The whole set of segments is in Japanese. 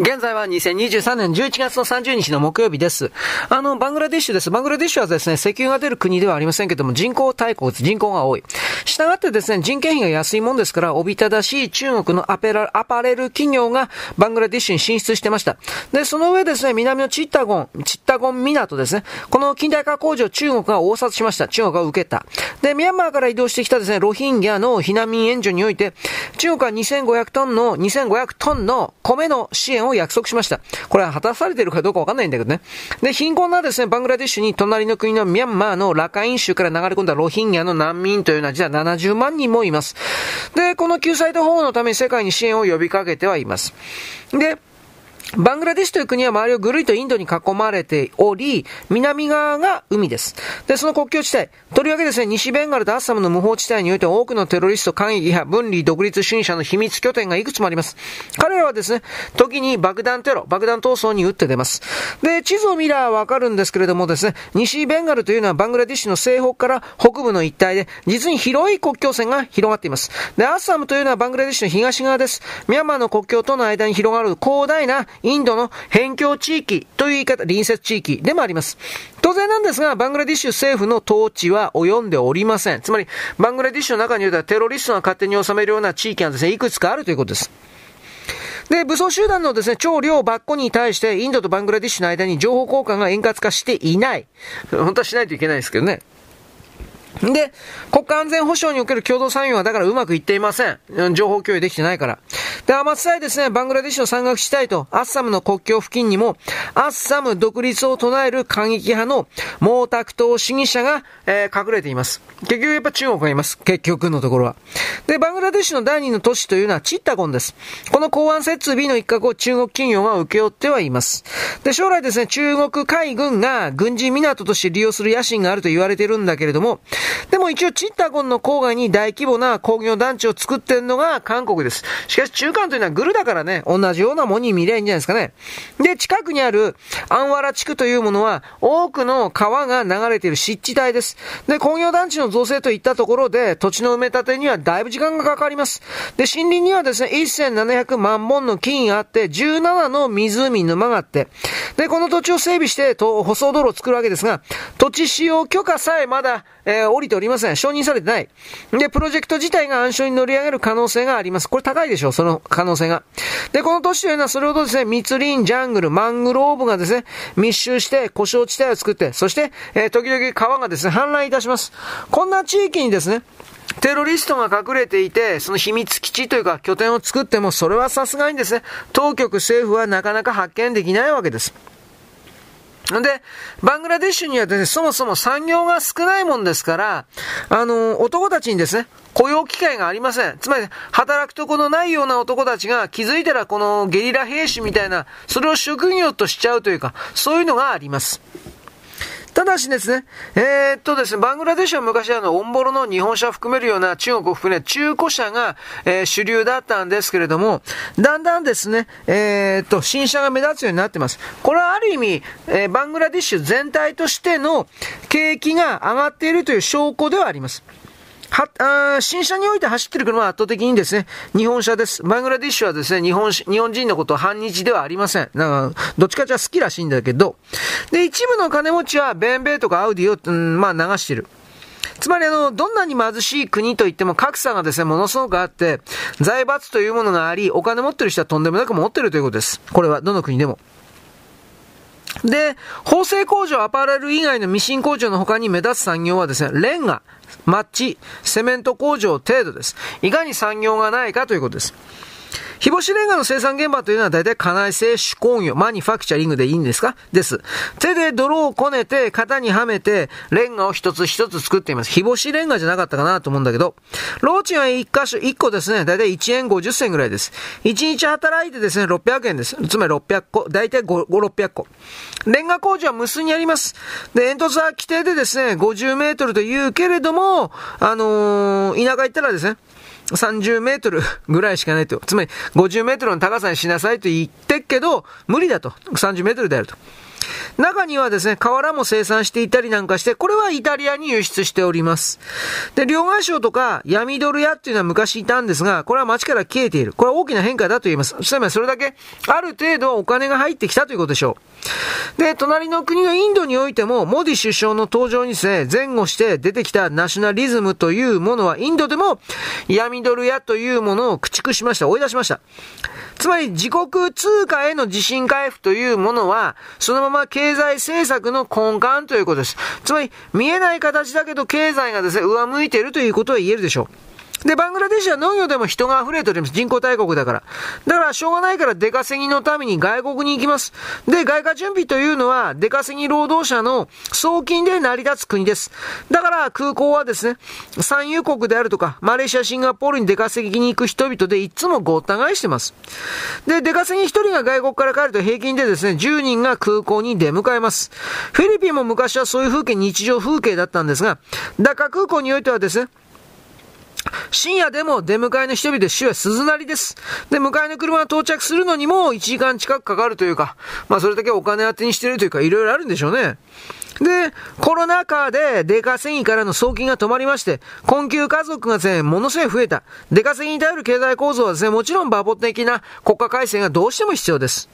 現在は2023年11月の30日の木曜日です。あの、バングラディッシュです。バングラディッシュはですね、石油が出る国ではありませんけども、人口大国、人口が多い。したがってですね、人件費が安いもんですから、おびただしい中国のアペラアパレル企業がバングラディッシュに進出してました。で、その上ですね、南のチッタゴン、チッタゴン港ですね、この近代化工場中国が応殺しました。中国が受けた。で、ミャンマーから移動してきたですね、ロヒンギャの避難民援助において、中国は2500トンの、2500トンの米の支援をを約束しました。これは果たされているかどうかわかんないんだけどね。で、貧困なですね、バングラディッシュに隣の国のミャンマーのラカイン州から流れ込んだロヒンギャの難民というのは実は70万人もいます。で、この救済と保護のために世界に支援を呼びかけてはいます。で、バングラデシュという国は周りをぐるりとインドに囲まれており、南側が海です。で、その国境地帯。とりわけですね、西ベンガルとアッサムの無法地帯において多くのテロリスト、会議派、分離、独立主義者の秘密拠点がいくつもあります。彼らはですね、時に爆弾テロ、爆弾闘争に打って出ます。で、地図を見ればわかるんですけれどもですね、西ベンガルというのはバングラディッシュの西北から北部の一帯で、実に広い国境線が広がっています。で、アッサムというのはバングラディッシュの東側です。ミャンマーの国境との間に広がる広大なインドの辺境地域という言い方、隣接地域でもあります。当然なんですが、バングラディッシュ政府の統治は及んでおりません。つまり、バングラディッシュの中にはテロリストが勝手に収めるような地域がですね、いくつかあるということです。で、武装集団のですね、超量バッコに対して、インドとバングラディッシュの間に情報交換が円滑化していない。本当はしないといけないですけどね。で、国家安全保障における共同参与はだからうまくいっていません。情報共有できてないから。で、アマツさえですね、バングラデシュの山岳地帯とアッサムの国境付近にも、アッサム独立を唱える過激派の毛沢東主義者が、えー、隠れています。結局やっぱ中国がいます。結局のところは。で、バングラデシュの第二の都市というのはチッタゴンです。この港湾設備の一角を中国企業が請け負ってはいます。で、将来ですね、中国海軍が軍事港として利用する野心があると言われているんだけれども、でも一応チッタゴンの郊外に大規模な工業団地を作ってるのが韓国です。しかし中間というのはグルだからね、同じようなものに見りゃいいんじゃないですかね。で、近くにあるアンワラ地区というものは多くの川が流れている湿地帯です。で、工業団地の造成といったところで土地の埋め立てにはだいぶ時間がかかります。で、森林にはですね、1700万本の木があって、17の湖、沼があって、で、この土地を整備して、舗装道路を作るわけですが、土地使用許可さえまだ、えー、降りておりません。承認されてない。で、プロジェクト自体が暗礁に乗り上げる可能性があります。これ高いでしょう、その可能性が。で、この都市というのはそれほどですね、密林、ジャングル、マングローブがですね、密集して故障地帯を作って、そして、えー、時々川がですね、氾濫いたします。こんな地域にですね、テロリストが隠れていて、その秘密基地というか拠点を作っても、それはさすがにですね、当局政府はなかなか発見できないわけです。で、バングラデシュにはですね、そもそも産業が少ないもんですから、あの、男たちにですね、雇用機会がありません。つまり、働くとこのないような男たちが気づいたらこのゲリラ兵士みたいな、それを職業としちゃうというか、そういうのがあります。ただしですね、えー、っとですね、バングラデシュは昔あの、オンボロの日本車を含めるような中国を含め中古車が、えー、主流だったんですけれども、だんだんですね、えー、っと、新車が目立つようになってます。これはある意味、えー、バングラデシュ全体としての景気が上がっているという証拠ではあります。は、あ新車において走ってる車は圧倒的にですね、日本車です。バングラディッシュはですね、日本、日本人のことは反日ではありません。なんか、どっちかじゃ好きらしいんだけど、で、一部の金持ちはベンベイとかアウディを、うん、まあ流してる。つまりあの、どんなに貧しい国といっても格差がですね、ものすごくあって、財閥というものがあり、お金持ってる人はとんでもなく持ってるということです。これは、どの国でも。で、縫製工場、アパレル以外のミシン工場の他に目立つ産業はですね、レンガ、マッチ、セメント工場程度です。いかに産業がないかということです。日干しレンガの生産現場というのは大体家内製手工業、マニファクチャリングでいいんですか？です。手で泥をこねて、型にはめて、レンガを一つ一つ作っています。日干しレンガじゃなかったかなと思うんだけど、ローチンは一箇所、一個ですね、大体1円50銭ぐらいです。1日働いてですね、600円です。つまり600個、大体5、5 600個。レンガ工場は無数にあります。で、煙突は規定でですね、50メートルというけれども、あのー、田舎行ったらですね、30メートルぐらいしかないと。つまり50メートルの高さにしなさいと言ってっけど、無理だと。30メートルであると。中にはですね、瓦も生産していたりなんかして、これはイタリアに輸出しております。で、両替商とか闇ドル屋っていうのは昔いたんですが、これは街から消えている。これは大きな変化だと言います。つまりそれだけ、ある程度お金が入ってきたということでしょう。で、隣の国のインドにおいても、モディ首相の登場にですね、前後して出てきたナショナリズムというものは、インドでも闇ドル屋というものを駆逐しました。追い出しました。つまり自国通貨への自信回復というものは、そのまま経済政策の根幹ということです。つまり、見えない形だけど経済がですね、上向いているということは言えるでしょう。で、バングラデシュは農業でも人が溢れております。人口大国だから。だから、しょうがないから出稼ぎのために外国に行きます。で、外貨準備というのは、出稼ぎ労働者の送金で成り立つ国です。だから、空港はですね、産油国であるとか、マレーシア、シンガポールに出稼ぎに行く人々でいつもごった返してます。で、出稼ぎ1人が外国から帰ると平均でですね、10人が空港に出迎えます。フィリピンも昔はそういう風景、日常風景だったんですが、ダカ空港においてはですね、深夜でも出迎えの人々で主は鈴なりです。で、迎えの車が到着するのにも1時間近くかかるというか、まあそれだけお金当てにしてるというか、いろいろあるんでしょうね。で、コロナ禍で出稼ぎからの送金が止まりまして、困窮家族がですね、ものすごい増えた。出稼ぎに頼る経済構造はですね、もちろん抜本的な国家改正がどうしても必要です。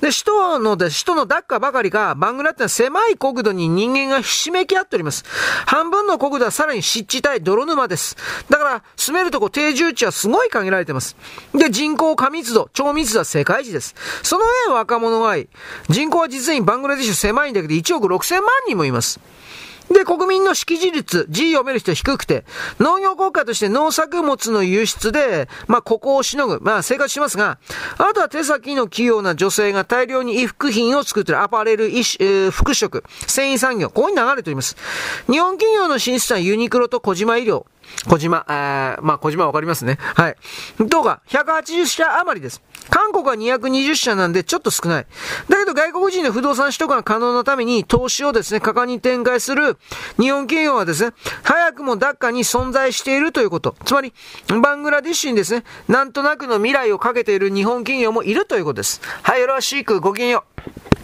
で、首都ので、首都のダッカばかりか、バングラってのは狭い国土に人間がひしめき合っております。半分の国土はさらに湿地帯、泥沼です。だから、住めるとこ定住地はすごい限られてます。で、人口過密度、超密度は世界一です。その上若者がいい。人口は実にバングラディッシュ狭いんだけど1億6000万人もいます。で、国民の識字率、字読める人低くて、農業国家として農作物の輸出で、まあ、ここをしのぐ、まあ、生活しますが、あとは手先の器用な女性が大量に衣服品を作っているアパレル、えー、服飾、繊維産業、ここに流れております。日本企業の進出はユニクロと小島医療、小島、えー、まあ、小島わかりますね。はい。どうか、180社余りです。韓国は220社なんでちょっと少ない。だけど外国人の不動産取得が可能なために投資をですね、果敢に展開する日本企業はですね、早くもダッカに存在しているということ。つまり、バングラディッシュにですね、なんとなくの未来をかけている日本企業もいるということです。はい、よろしく、ごきげんよう。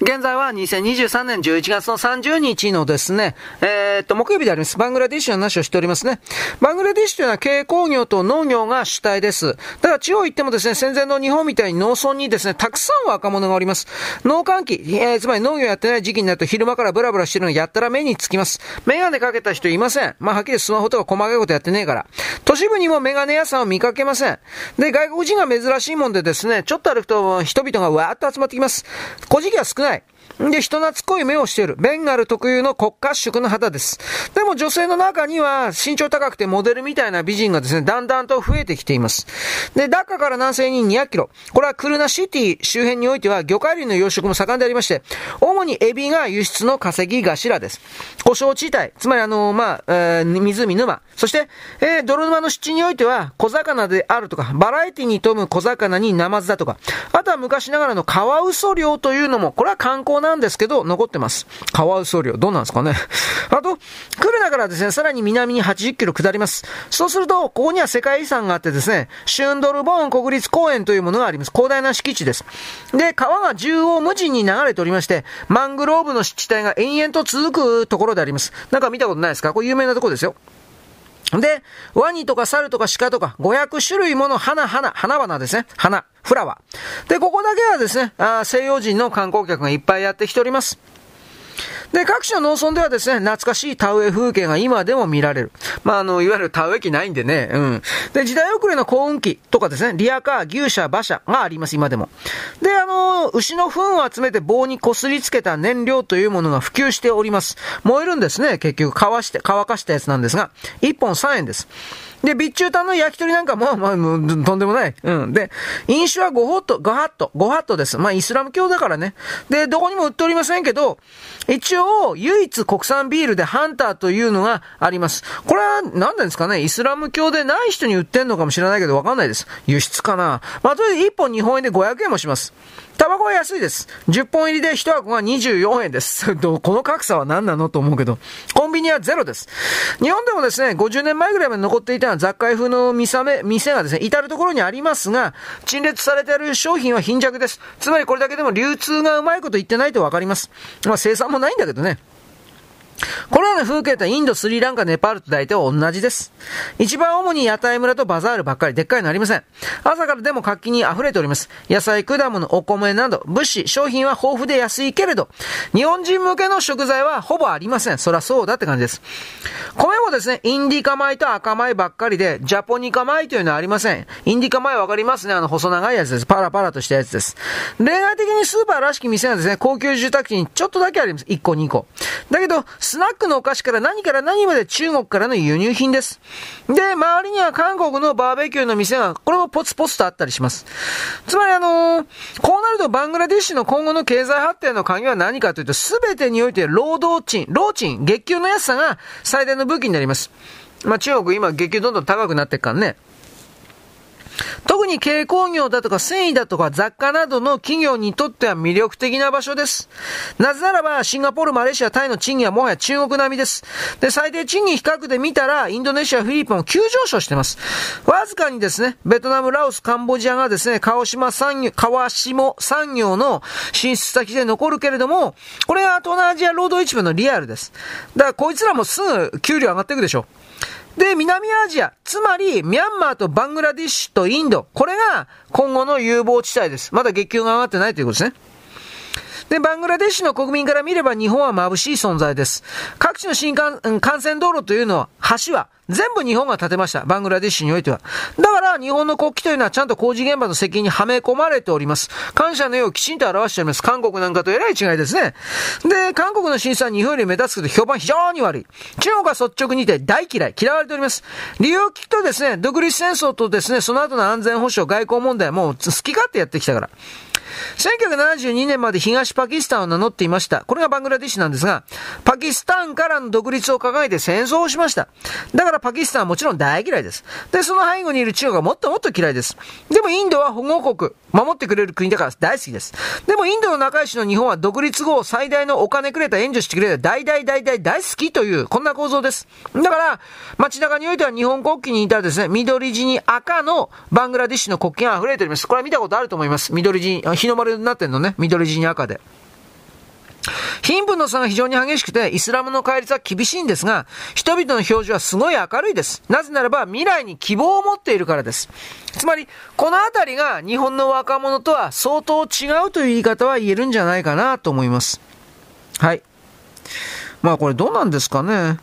現在は2023年11月の30日のですね、えー、っと、木曜日であります。バングラディッシュの話をしておりますね。バングラディッシュというのは軽工業と農業が主体です。ただ地方行ってもですね、戦前の日本みたいに農村にですね、たくさん若者がおります。農閑期、えー、つまり農業やってない時期になると昼間からブラブラしてるのやったら目につきます。メガネかけた人いません。まあ、はっきりスマホとか細かいことやってねえから。都市部にもメガネ屋さんを見かけません。で、外国人が珍しいもんでですね、ちょっと歩くと人々がわーっと集まってきます。古事記は少ない。で、人懐っこい目をしている。ベンガル特有の国家色の肌です。でも女性の中には身長高くてモデルみたいな美人がですね、だんだんと増えてきています。で、ダッカから南西に200キロ。これはクルナシティ周辺においては魚介類の養殖も盛んでありまして、主にエビが輸出の稼ぎ頭です。故障地帯、つまりあの、まあ、えー、湖沼。そして、えー、泥沼の湿地においては小魚であるとか、バラエティに富む小魚にナマズだとか、あとは昔ながらのカワウソ漁というのも、これは観光ななんですけど、残ってます。カワウソ漁、どうなんですかね。あと、クルナからですね、さらに南に80キロ下ります。そうすると、ここには世界遺産があってですね、シュンドルボーン国立公園というものがあります。広大な敷地です。で、川が縦横無尽に流れておりまして、マングローブの湿地帯が延々と続くところであります。なんか見たことないですか？これ有名なところですよ。で、ワニとか猿とか鹿とか500種類もの花、花、花々ですね。花、フラワー。で、ここだけはですね、あ西洋人の観光客がいっぱいやってきております。で、各地の農村ではですね、懐かしい田植え風景が今でも見られる。まあ、あの、いわゆる田植え機ないんでね、うん。で、時代遅れの幸運期とかですね、リアカー、牛舎、馬車があります、今でも。で、あの、牛の糞を集めて棒に擦りつけた燃料というものが普及しております。燃えるんですね、結局、乾して、乾かしたやつなんですが、1本3円です。で、備中炭の焼き鳥なんかも、まあ、もう、とんでもない。うん。で、飲酒は5ホット、5ハット、5ハットです。まあ、イスラム教だからね。で、どこにも売っておりませんけど、一応、唯一国産ビールでハンターというのがあります。これは、何なんですかね？イスラム教でない人に売ってんのかもしれないけど、わかんないです。輸出かな？まあ、とりあえず1本日本円で500円もします。タバコは安いです。10本入りで1箱が24円です。この格差は何なのと思うけど。コンビニはゼロです。日本でもですね、50年前ぐらいまで残っていた雑貨風の見さめ店がですね、至るところにありますが、陳列されている商品は貧弱です。つまりこれだけでも流通がうまいこと言ってないとわかります。まあ生産もないんだけどね。これらの風景とインド、スリランカ、ネパールと大体同じです。一番主に屋台村とバザールばっかり、でっかいのありません。朝からでも活気に溢れております。野菜、果物、お米など、物資、商品は豊富で安いけれど、日本人向けの食材はほぼありません。そらそうだって感じです。米もですね、インディカ米と赤米ばっかりで、ジャポニカ米というのはありません。インディカ米わかりますね。あの細長いやつです。パラパラとしたやつです。例外的にスーパーらしき店がですね、高級住宅地にちょっとだけあります。1個2個。だけど、スナックのお菓子から何から何まで中国からの輸入品です。で、周りには韓国のバーベキューの店が、これもポツポツとあったりします。つまりあのー、こうなるとバングラディッシュの今後の経済発展の鍵は何かというと、すべてにおいて労働賃、労賃、月給の安さが最大の武器になります。まあ中国今月給どんどん高くなっていくからね。特に軽工業だとか繊維だとか雑貨などの企業にとっては魅力的な場所です。なぜならば、シンガポール、マレーシア、タイの賃金はもはや中国並みです。で、最低賃金比較で見たら、インドネシア、フィリピンも急上昇してます。わずかにですね、ベトナム、ラオス、カンボジアがですね、川島産業、川下産業の進出先で残るけれども、これは東南アジア労働市場のリアルです。だからこいつらもすぐ給料上がっていくでしょう。で、南アジア、つまり、ミャンマーとバングラディッシュとインド、これが今後の有望地帯です。まだ月給が上がってないということですね。で、バングラデシュの国民から見れば日本は眩しい存在です。各地の新幹幹線道路というのは、橋は、全部日本が建てました。バングラデシュにおいては。だから日本の国旗というのはちゃんと工事現場の責任にはめ込まれております。感謝の意をきちんと表しております。韓国なんかとえらい違いですね。で、韓国の審査は日本より目立つけど評判非常に悪い。中国は率直にて大嫌い、嫌われております。理由を聞くとですね、独立戦争とですね、その後の安全保障、外交問題はもう好き勝手やってきたから。1972年まで東パキスタンを名乗っていました。これがバングラディッシュなんですが、パキスタンからの独立を掲げて戦争をしました。だからパキスタンはもちろん大嫌いです。で、その背後にいる中国はもっともっと嫌いです。でもインドは保護国、守ってくれる国だから大好きです。でもインドの仲良しの日本は独立後最大のお金くれた援助してくれた大大大大大好きという、こんな構造です。だから、街中においては日本国旗にいたですね、緑地に赤のバングラディッシュの国旗が溢れております。これは見たことあると思います。緑地に、日の丸になってんのね。緑地に赤で。貧富の差が非常に激しくて、イスラムの戒律は厳しいんですが、人々の表情はすごい明るいです。なぜならば未来に希望を持っているからです。つまり、このあたりが日本の若者とは相当違うという言い方は言えるんじゃないかなと思います。はい。まあこれどうなんですかね。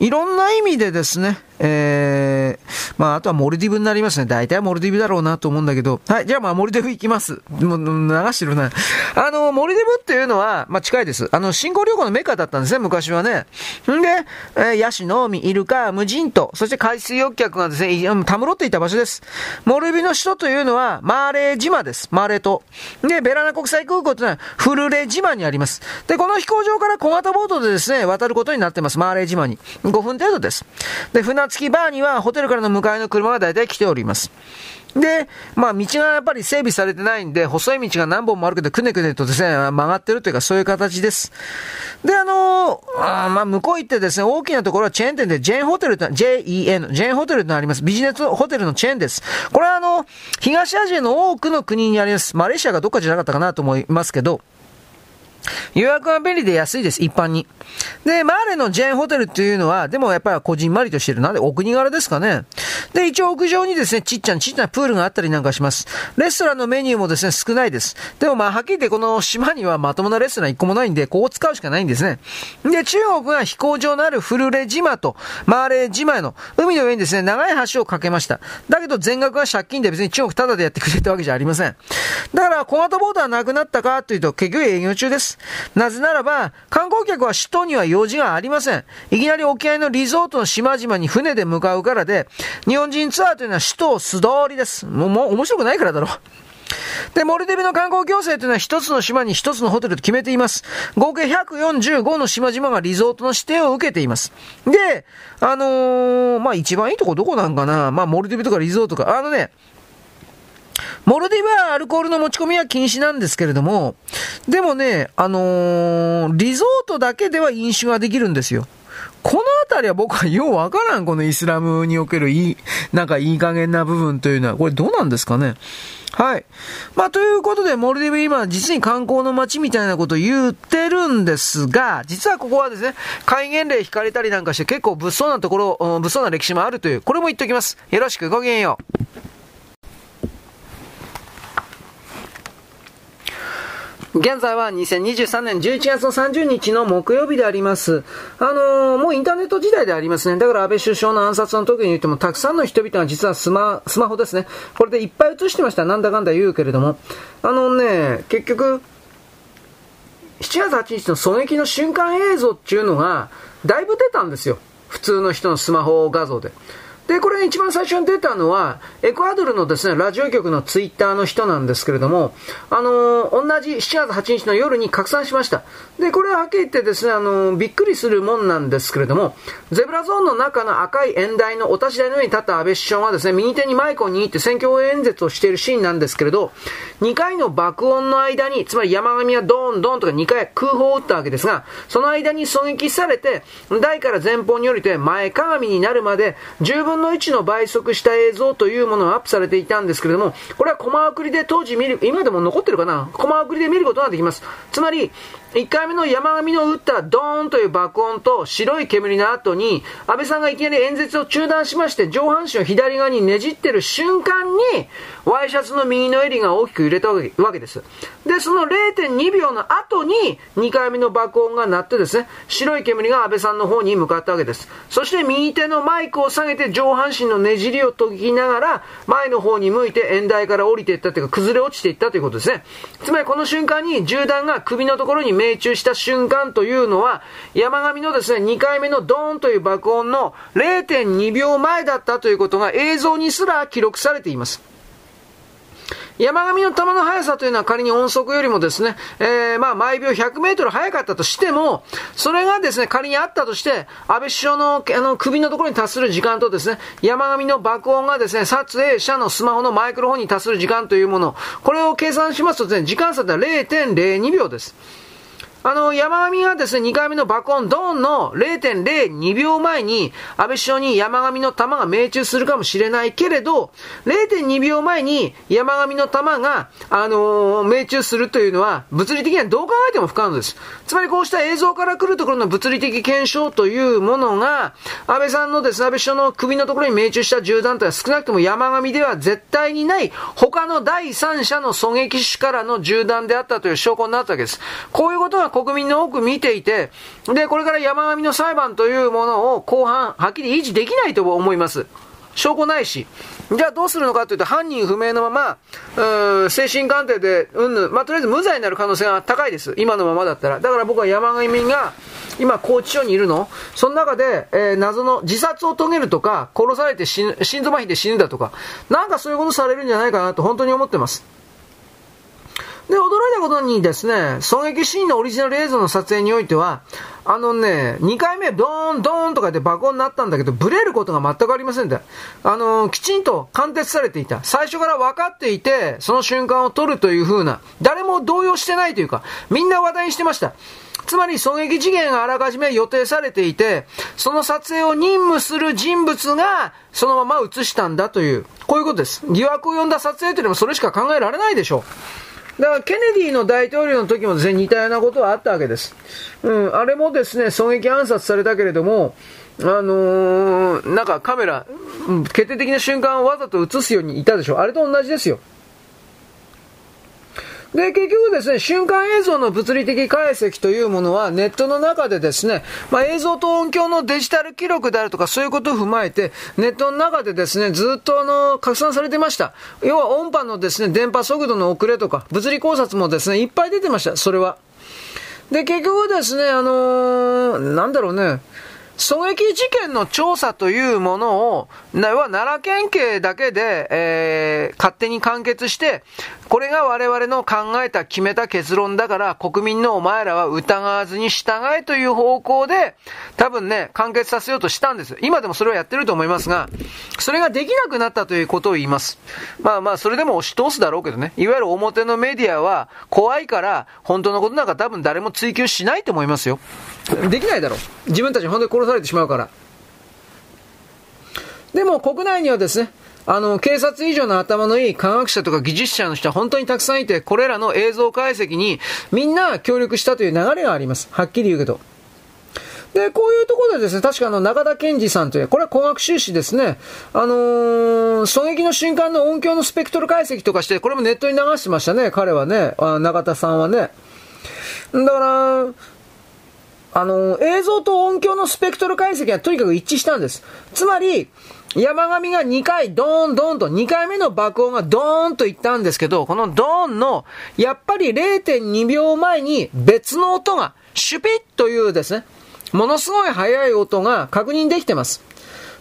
いろんな意味でですね、えー、まあ、あとはモルディブになりますね。大体モルディブだろうなと思うんだけど。はい、じゃあまあ、モルディブ行きます。もう、流してるな。あの、モルディブっていうのは、まあ、近いです。あの、新興旅行のメカだったんですね、昔はね。んで、えー、ヤシの海、イルカ、無人島、そして海水浴客がですね、たむろっていた場所です。モルディブの首都というのは、マーレー島です。マーレー島。で、ベラナ国際空港というのは、フルレ島にあります。で、この飛行場から小型ボートでですね、渡ることになってます。マーレー島に。5分程度です。で、船船着き場にはホテルからの迎えの車が大体来ております。で、まあ道がやっぱり整備されてないんで、細い道が何本もあるけど、くねくねとですね、曲がってるというか、そういう形です。で、あのー、あまあ向こう行ってですね、大きなところはチェーン店で、ジェーンホテルと、JEN、ジェーンホテルとあります。ビジネスホテルのチェーンです。これはあの、東アジアの多くの国にあります。マレーシアがどっかじゃなかったかなと思いますけど、予約は便利で安いです、一般に。で、マーレのジェーンホテルっていうのは、でもやっぱりこじんまりとしてる。なんで、お国柄ですかね。で、一応屋上にですね、ちっちゃなちっちゃなプールがあったりなんかします。レストランのメニューもですね、少ないです。でもまあ、はっきり言ってこの島にはまともなレストラン一個もないんで、ここを使うしかないんですね。で、中国が飛行場のあるフルレ島とマーレ島への海の上にですね、長い橋を架けました。だけど全額は借金で別に中国タダでやってくれたわけじゃありません。だから小型ボードはなくなったかというと、結局営業中です。。なぜならば、観光客は首都には用事がありません。いきなり沖合のリゾートの島々に船で向かうからで、日本人ツアーというのは首都を素通りです。もう、もう面白くないからだろう。で、モルディブの観光行政というのは一つの島に一つのホテルと決めています。合計145の島々がリゾートの指定を受けています。で、あのー、まあ一番いいとこどこなんかなまあモルディブとかリゾートとか。あのね、モルディブはアルコールの持ち込みは禁止なんですけれども、でもね、あのー、リゾートだけでは飲酒ができるんですよ。このあたりは僕はようわからん、このイスラムにおけるいい、なんかいい加減な部分というのは、これどうなんですかね。はい。まあ、ということで、モルディブ今、実に観光の街みたいなことを言ってるんですが、実はここはですね、戒厳令引かれたりなんかして結構物騒なところ、物騒な歴史もあるという、これも言っておきます。よろしく、ごきげんよう。現在は2023年11月の30日の木曜日であります。あのー、もうインターネット時代でありますね。だから安倍首相の暗殺の時に言っても、たくさんの人々が実はスマ、スマホですね。これでいっぱい映してました。なんだかんだ言うけれども。あのね、結局、7月8日の狙撃の瞬間映像っていうのが、だいぶ出たんですよ。普通の人のスマホ画像で。で、これ一番最初に出たのは、エクアドルのですね、ラジオ局のツイッターの人なんですけれども、あのー、同じ7月8日の夜に拡散しました。で、これははっきり言ってですね、あのー、びっくりするもんなんですけれども、ゼブラゾーンの中の赤い演台のお立ち台の上に立った安倍首相はですね、右手にマイクを握って選挙応援演説をしているシーンなんですけれど、2回の爆音の間に、つまり山上はドーンドンとか2回空砲を撃ったわけですが、その間に狙撃されて、台から前方に降りて前かがみになるまで、十分の1の倍速した映像というものがアップされていたんですけれども、これはコマ送りで当時見る、今でも残ってるかな？コマ送りで見ることができます。つまり、1回目の山上の撃ったドーンという爆音と白い煙の後に、安倍さんがいきなり演説を中断しまして、上半身を左側にねじってる瞬間に、ワイシャツの右の襟が大きく揺れたわけです。で、その0.2秒の後に、2回目の爆音が鳴ってですね、白い煙が安倍さんの方に向かったわけです。そして右手のマイクを下げて上半身のねじりを解きながら、前の方に向いて演台から降りていったというか、崩れ落ちていったということですね。つまりこの瞬間に銃弾が首のところに命中した瞬間というのは、山上のですね、2回目のドーンという爆音の0.2秒前だったということが映像にすら記録されています。山上の球の速さというのは仮に音速よりもですね、えー、まあ毎秒100メートル速かったとしても、それがですね、仮にあったとして、安倍首相のあの首のところに達する時間とですね、山上の爆音がですね、撮影者のスマホのマイクロフォンに達する時間というもの、これを計算しますとですね、時間差では0.02秒です。あの、山上がですね、2回目の爆音ドーンの0.02秒前に、安倍首相に山上の弾が命中するかもしれないけれど、0.2秒前に山上の弾が、あのー、命中するというのは、物理的にはどう考えても不可能です。つまりこうした映像から来るところの物理的検証というものが、安倍さんのですね、安倍首相の首のところに命中した銃弾というのは少なくとも山上では絶対にない、他の第三者の狙撃手からの銃弾であったという証拠になったわけです。こういうことが国民の多く見ていて、で、これから山上の裁判というものを後半、はっきり維持できないと思います。証拠ないし。じゃあどうするのかというと、犯人不明のまま、うん、精神鑑定で、うんぬん、まあ、とりあえず無罪になる可能性が高いです。今のままだったら。だから僕は山上が、今、拘置所にいるの？その中で、えー、謎の自殺を遂げるとか、殺されて死ぬ、心臓麻痺で死ぬだとか、なんかそういうことされるんじゃないかなと本当に思ってます。で、驚いたことにですね、狙撃シーンのオリジナル映像の撮影においては、あのね、2回目ドーンドーンとかで爆音になったんだけど、ブレることが全くありませんで、あのー、きちんと貫徹されていた。最初から分かっていて、その瞬間を撮るという風な、誰も動揺してないというか、みんな話題にしてました。つまり狙撃次元があらかじめ予定されていて、その撮影を任務する人物がそのまま映したんだという、こういうことです。疑惑を呼んだ撮影というのもそれしか考えられないでしょう。だからケネディの大統領の時も全然、似たようなことはあったわけです。うん、あれもですね、狙撃暗殺されたけれども、あのー、なんかカメラ、決定的な瞬間をわざと映すようにいたでしょ。あれと同じですよ。で、結局ですね、瞬間映像の物理的解析というものはネットの中でですね、まあ、映像と音響のデジタル記録であるとかそういうことを踏まえて、ネットの中でですね、ずっとあの、拡散されてました。要は音波のですね、電波速度の遅れとか、物理考察もですね、いっぱい出てました、それは。で、結局ですね、あのー、なんだろうね、狙撃事件の調査というものを、奈良県警だけで、えー、勝手に完結して、これが我々の考えた決めた結論だから国民のお前らは疑わずに従えという方向で多分ね、完結させようとしたんです。今でもそれをやってると思いますが、それができなくなったということを言います。まあまあ、それでも押し通すだろうけどね。いわゆる表のメディアは怖いから本当のことなんか多分誰も追求しないと思いますよ。できないだろう。自分たちに本当に殺されてしまうから。でも国内にはですね、あの、警察以上の頭のいい科学者とか技術者の人は本当にたくさんいて、これらの映像解析にみんな協力したという流れがあります。はっきり言うけど。で、こういうところでですね、確かあの、中田健二さんという、これは工学修士ですね、あのー、狙撃の瞬間の音響のスペクトル解析とかして、これもネットに流してましたね、彼はね、あ中田さんはね。だから、あのー、映像と音響のスペクトル解析はとにかく一致したんです。つまり、山上が2回ドーンドーンと、2回目の爆音がドーンと言ったんですけど、このドーンの、やっぱり0.2秒前に別の音が、シュピッというですね、ものすごい速い音が確認できてます。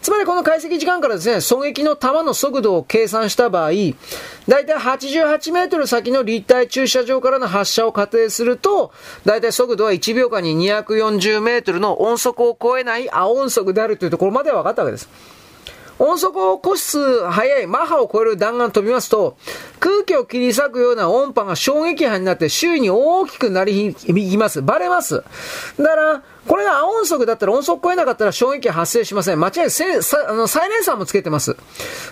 つまりこの解析時間からですね、狙撃の弾の速度を計算した場合、だいたい88メートル先の立体駐車場からの発射を仮定すると、だいたい速度は1秒間に240メートルの音速を超えない青音速であるというところまでは分かったわけです。音速を個室速いマッハを超える弾丸飛びますと、空気を切り裂くような音波が衝撃波になって周囲に大きくなり響きます。バレます。だから、これが音速だったら音速超えなかったら衝撃波発生しません。間違いない。あの、サイレンサーもつけてます。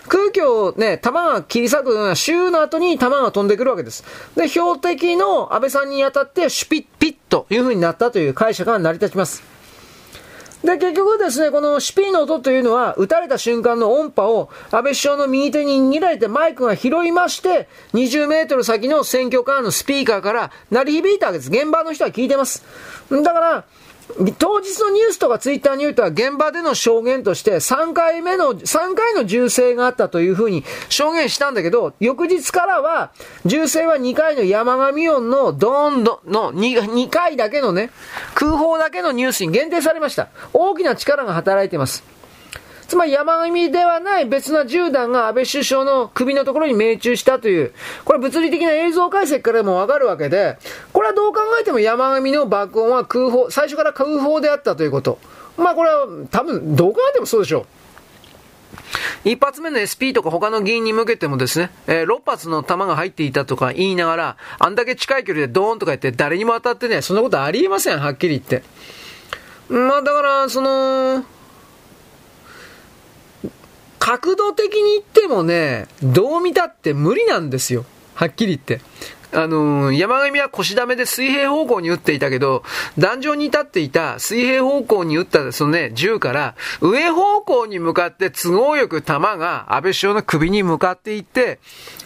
空気をね、弾が切り裂くような周の後に弾が飛んでくるわけです。で、標的の安倍さんに当たってシュピッピッという風になったという解釈が成り立ちます。で、結局ですね、このシピの音というのは、撃たれた瞬間の音波を安倍首相の右手に握られてマイクが拾いまして、20メートル先の選挙カーのスピーカーから鳴り響いたわけです。現場の人は聞いてます。だから、当日のニュースとかツイッターによっては現場での証言として3回目の、3回の銃声があったというふうに証言したんだけど、翌日からは銃声は2回の山上音のドーンドの 2, 2回だけのね、空砲だけのニュースに限定されました。大きな力が働いてます。つまり山上ではない別な銃弾が安倍首相の首のところに命中したという、これ物理的な映像解析からもわかるわけで、これはどう考えても山上の爆音は空砲、最初から空砲であったということ。まあこれは多分どう考えてもそうでしょう。一発目の SP とか他の議員に向けてもですね、えー、6発の弾が入っていたとか言いながら、あんだけ近い距離でドーンとか言って誰にも当たってね、そんなことありえません、はっきり言って。まあだから、その、角度的に言ってもね、どう見たって無理なんですよ。はっきり言って。あのー、山上は腰ダメで水平方向に撃っていたけど、壇上に立っていた水平方向に撃ったそのね、銃から、上方向に向かって都合よく弾が安倍首相の首に向かっていって、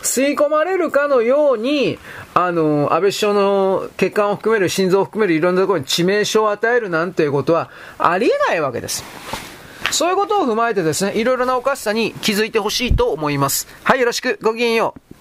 吸い込まれるかのように、あのー、安倍首相の血管を含める、心臓を含めるいろんなところに致命傷を与えるなんていうことはありえないわけです。そういうことを踏まえてですね、いろいろなおかしさに気づいてほしいと思います。はい、よろしく。ごきげんよう。